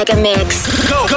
Mega Mix. Addicted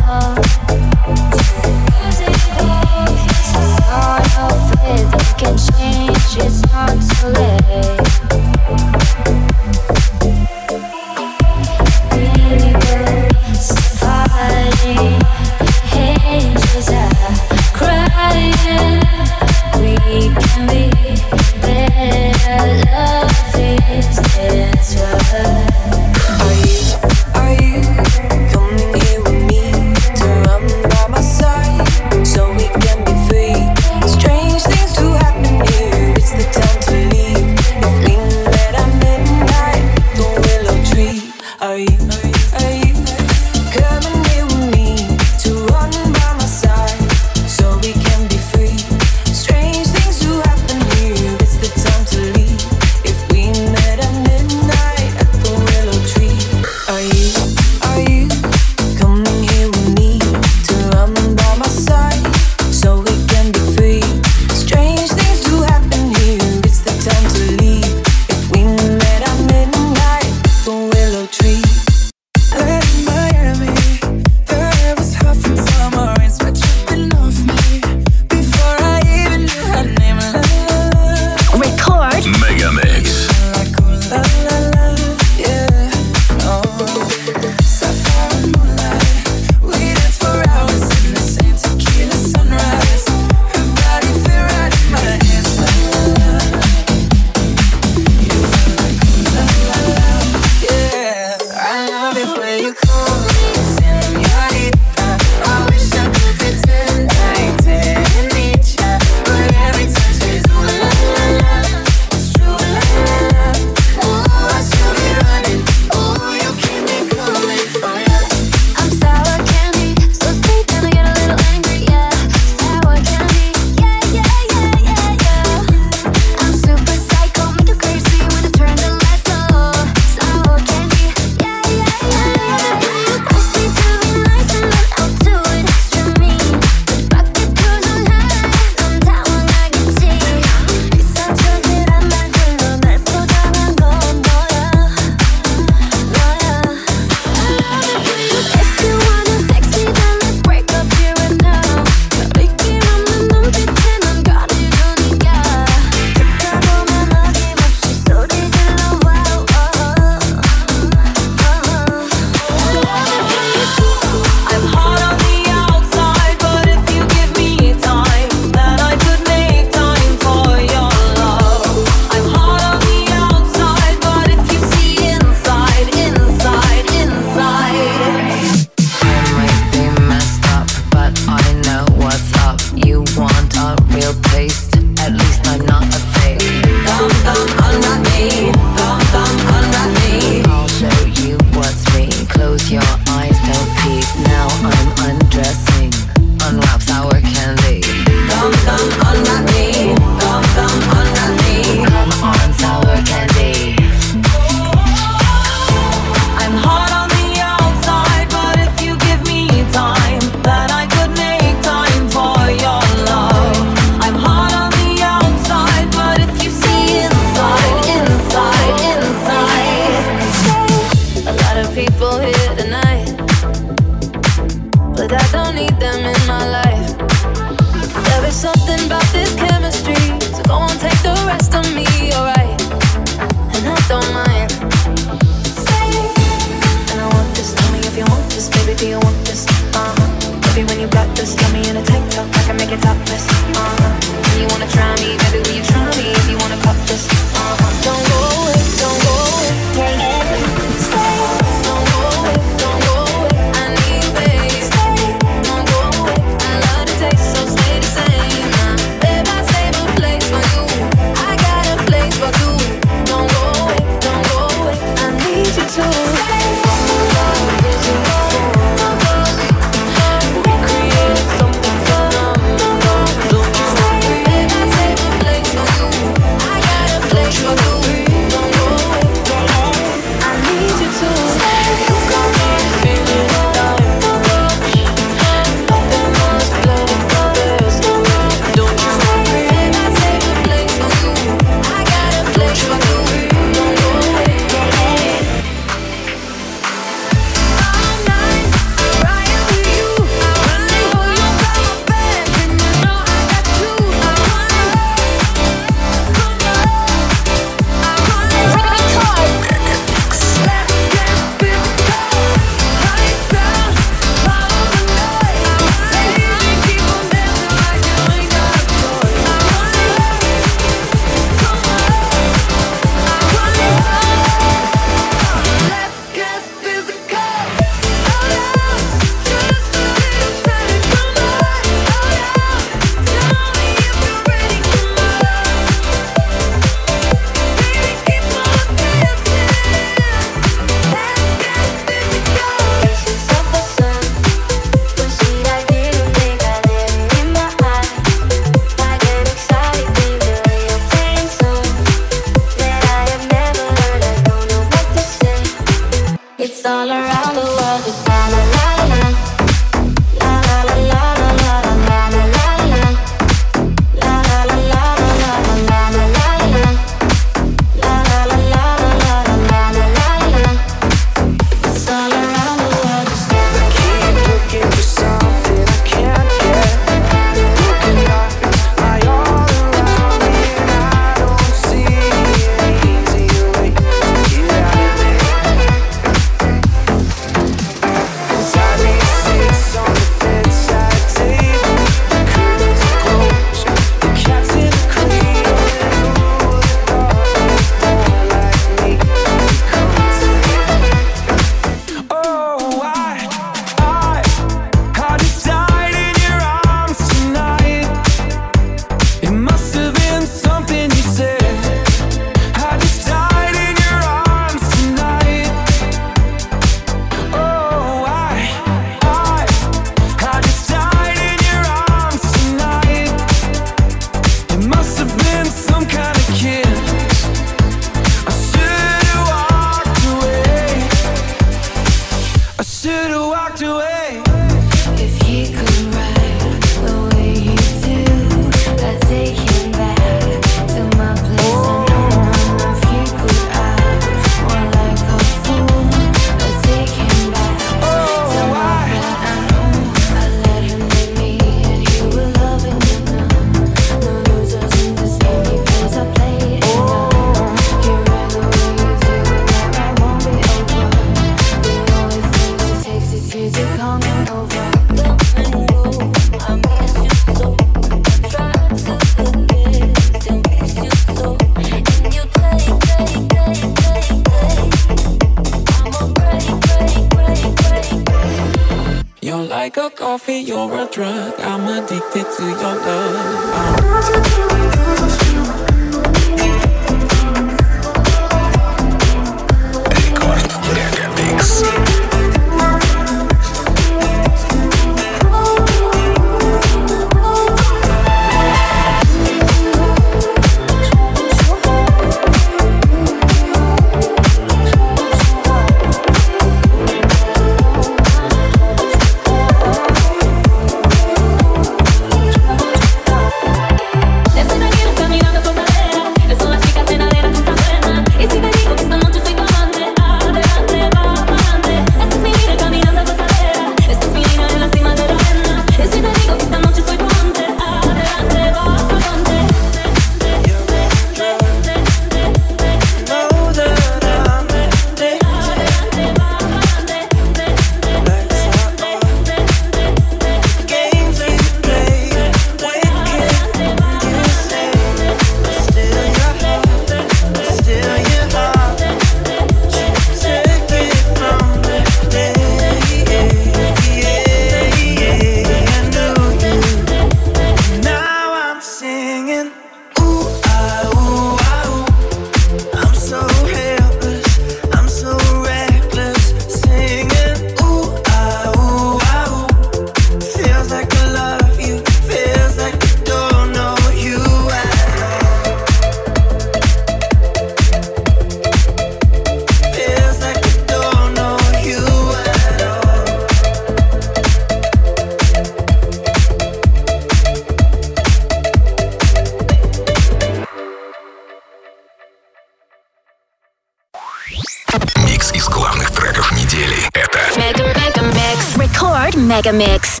Микс из главных треков недели. Это Мега Мега Микс. Рекорд Мега Микс.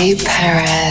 Peretse.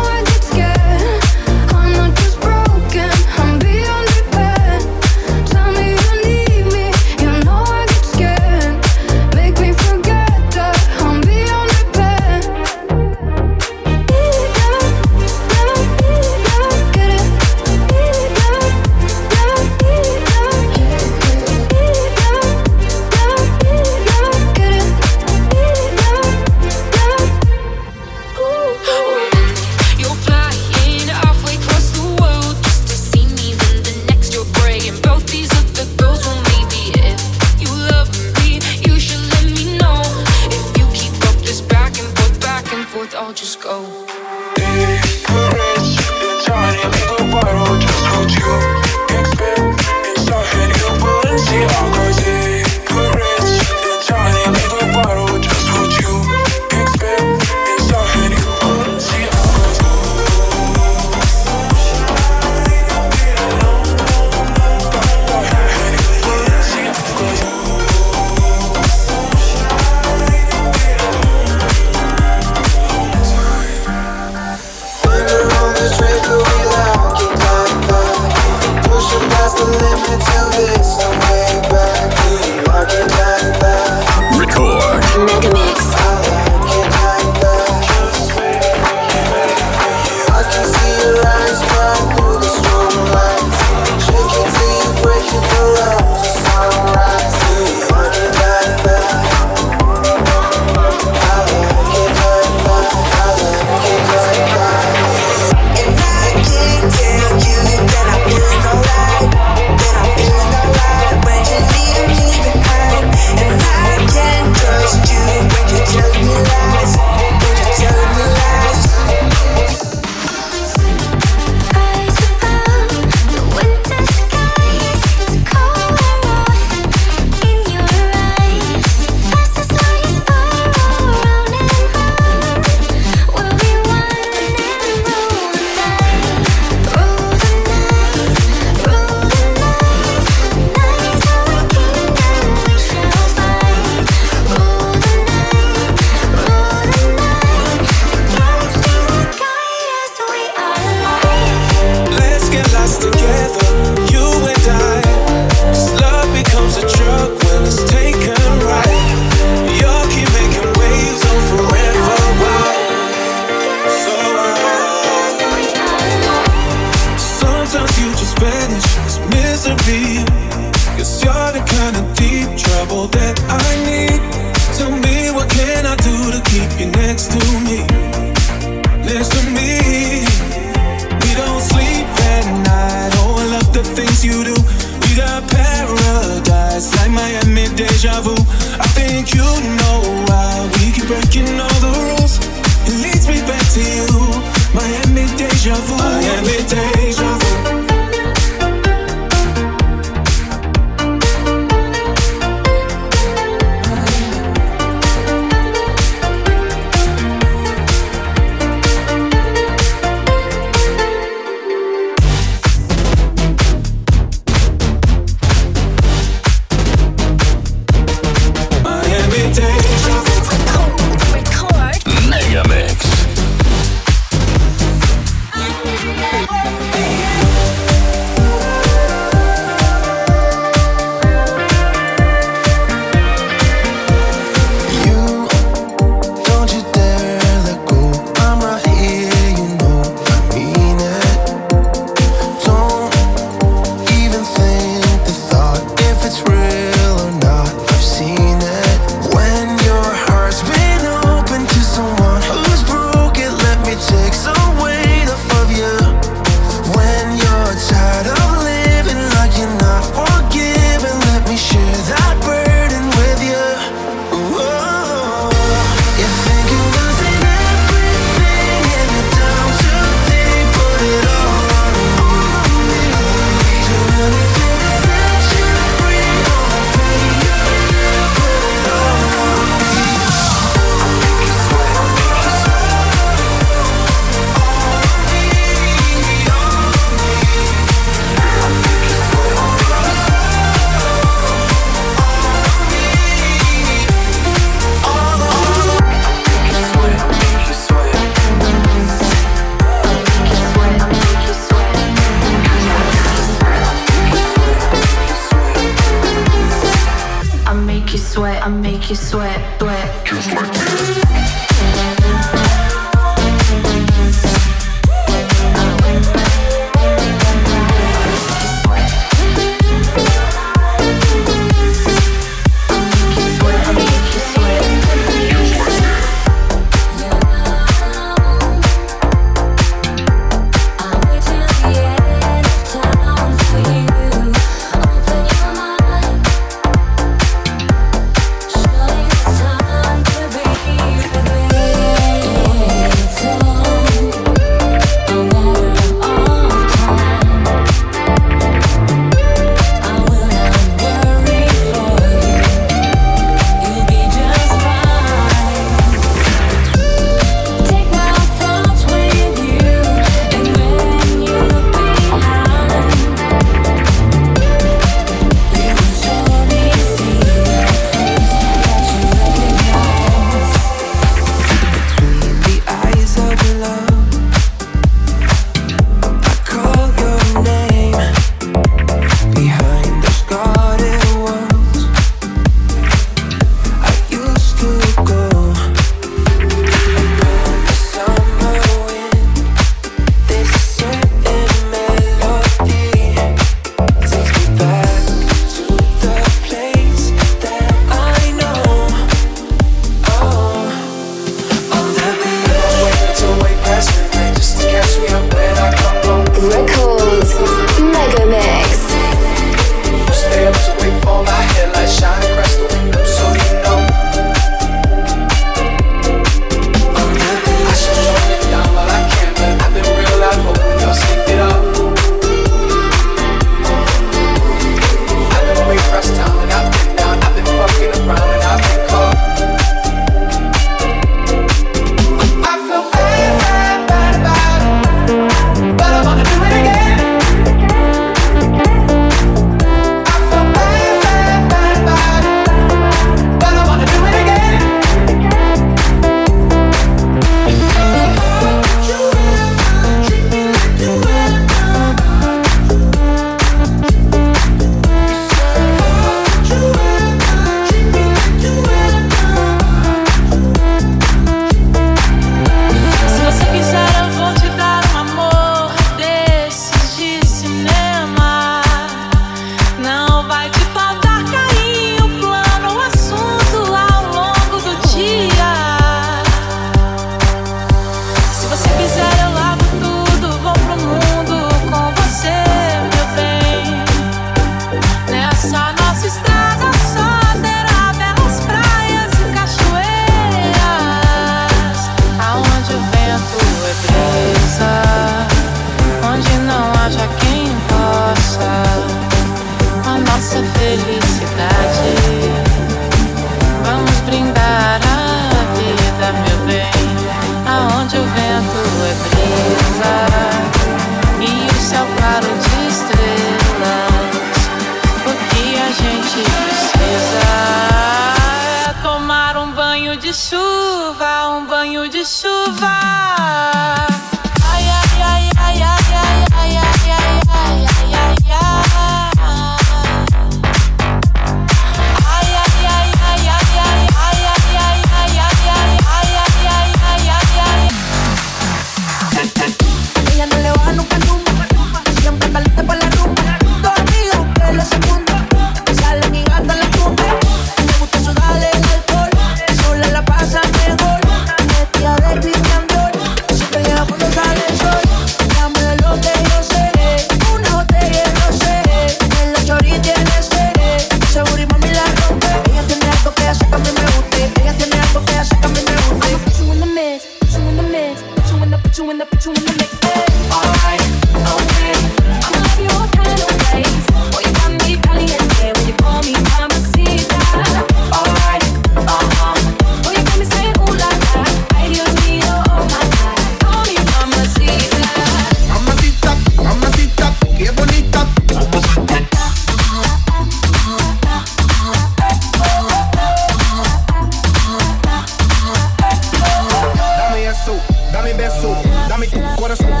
me beso, dame tu corazón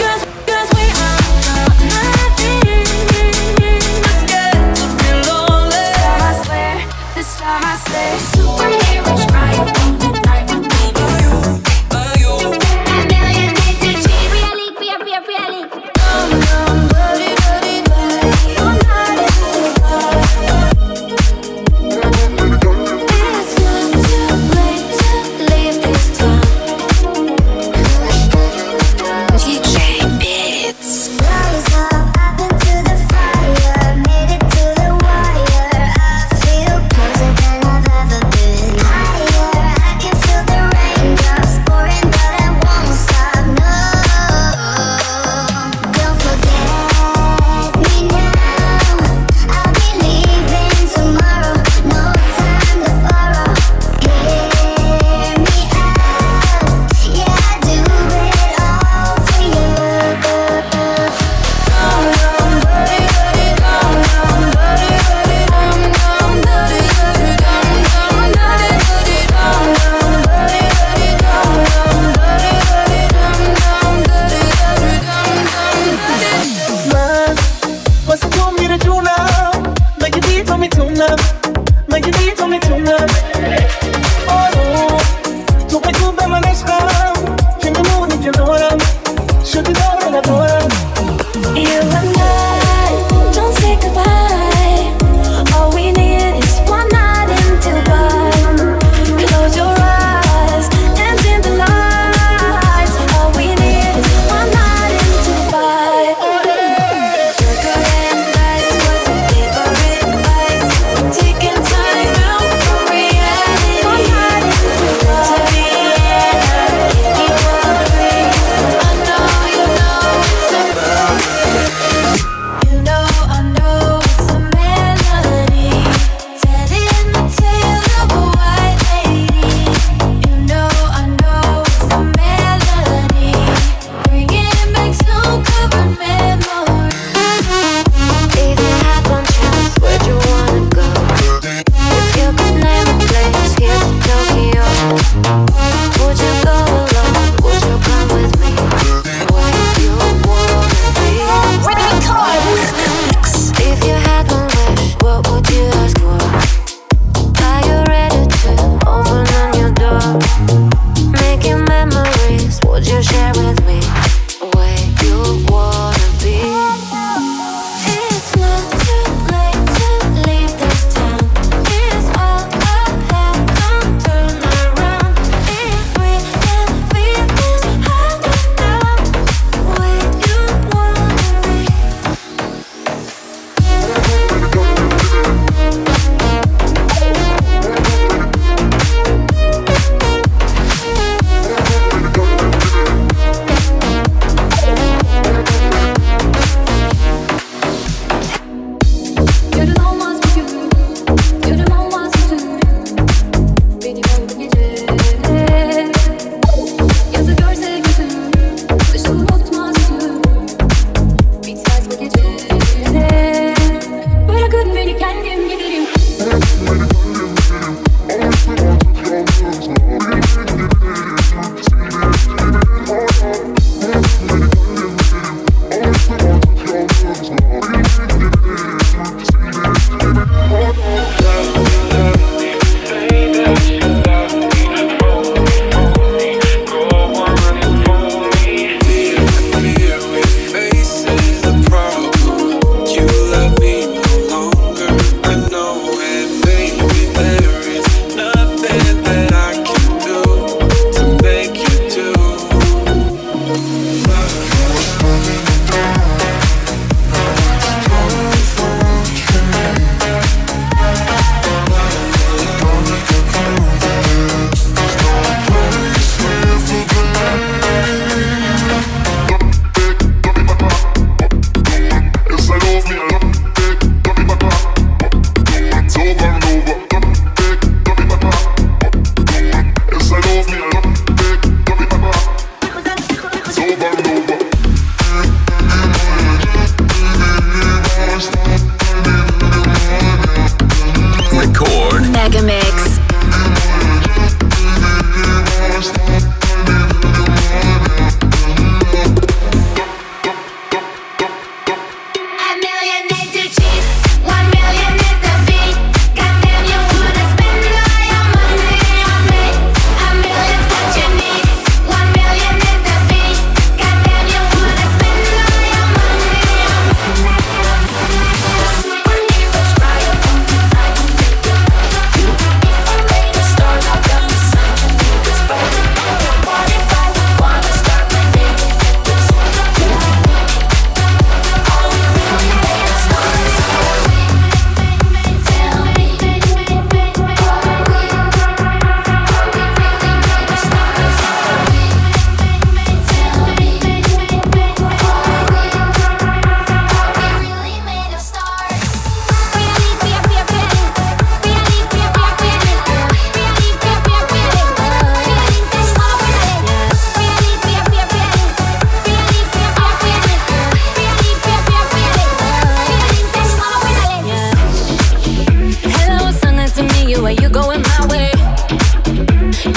going my way.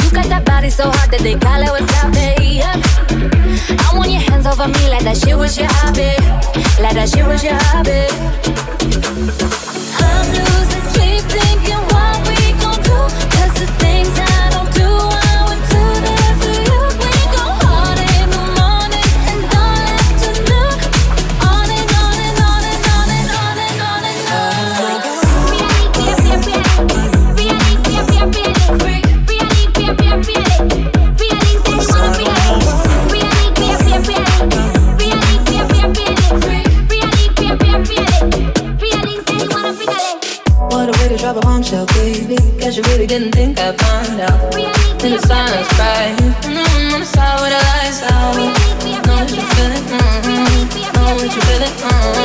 You got that body so hot that they call it wasabi. I want your hands over me like that shit was your hobby, like that shit was your hobby. I'm new. gotta find out. The silence cry. On the side where the lights out. Know what you're feeling. Mm-hmm, know what you're feeling. Mm-hmm.